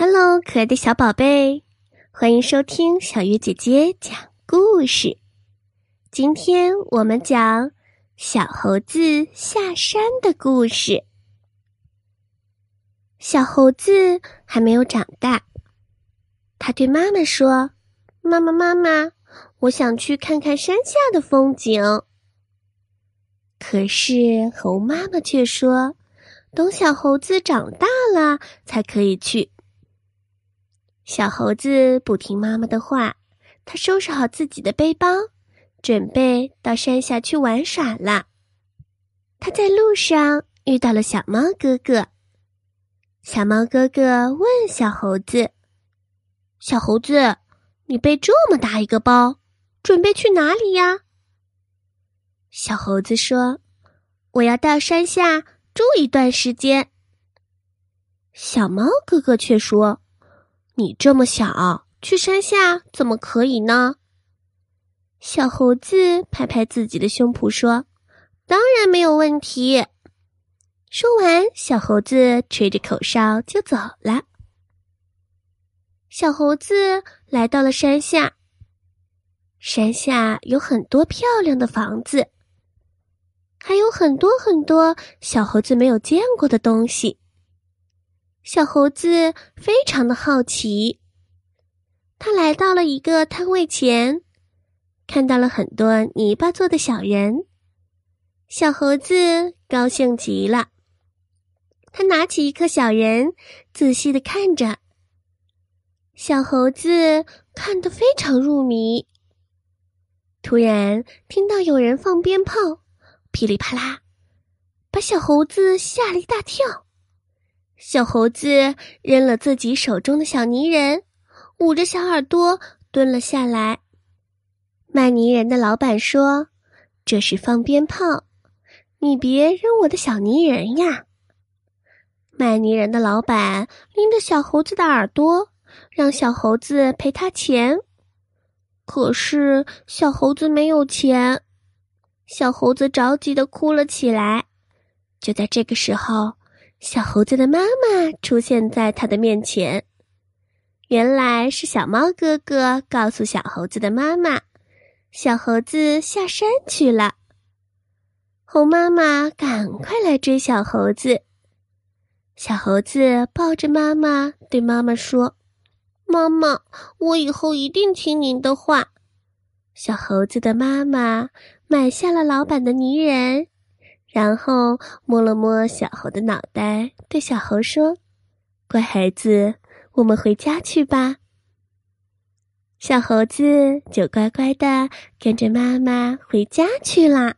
Hello，可爱的小宝贝，欢迎收听小鱼姐姐讲故事。今天我们讲小猴子下山的故事。小猴子还没有长大，他对妈妈说：“妈妈，妈妈，我想去看看山下的风景。”可是猴妈妈却说：“等小猴子长大了才可以去。”小猴子不听妈妈的话，他收拾好自己的背包，准备到山下去玩耍了。他在路上遇到了小猫哥哥。小猫哥哥问小猴子：“小猴子，你背这么大一个包，准备去哪里呀？”小猴子说：“我要到山下住一段时间。”小猫哥哥却说。你这么小，去山下怎么可以呢？小猴子拍拍自己的胸脯说：“当然没有问题。”说完，小猴子吹着口哨就走了。小猴子来到了山下，山下有很多漂亮的房子，还有很多很多小猴子没有见过的东西。小猴子非常的好奇，他来到了一个摊位前，看到了很多泥巴做的小人。小猴子高兴极了，他拿起一颗小人，仔细的看着。小猴子看得非常入迷。突然听到有人放鞭炮，噼里啪啦，把小猴子吓了一大跳。小猴子扔了自己手中的小泥人，捂着小耳朵蹲了下来。卖泥人的老板说：“这是放鞭炮，你别扔我的小泥人呀。”卖泥人的老板拎着小猴子的耳朵，让小猴子赔他钱。可是小猴子没有钱，小猴子着急的哭了起来。就在这个时候。小猴子的妈妈出现在他的面前，原来是小猫哥哥告诉小猴子的妈妈，小猴子下山去了。猴妈妈赶快来追小猴子，小猴子抱着妈妈对妈妈说：“妈妈，我以后一定听您的话。”小猴子的妈妈买下了老板的泥人。然后摸了摸小猴的脑袋，对小猴说：“乖孩子，我们回家去吧。”小猴子就乖乖的跟着妈妈回家去了。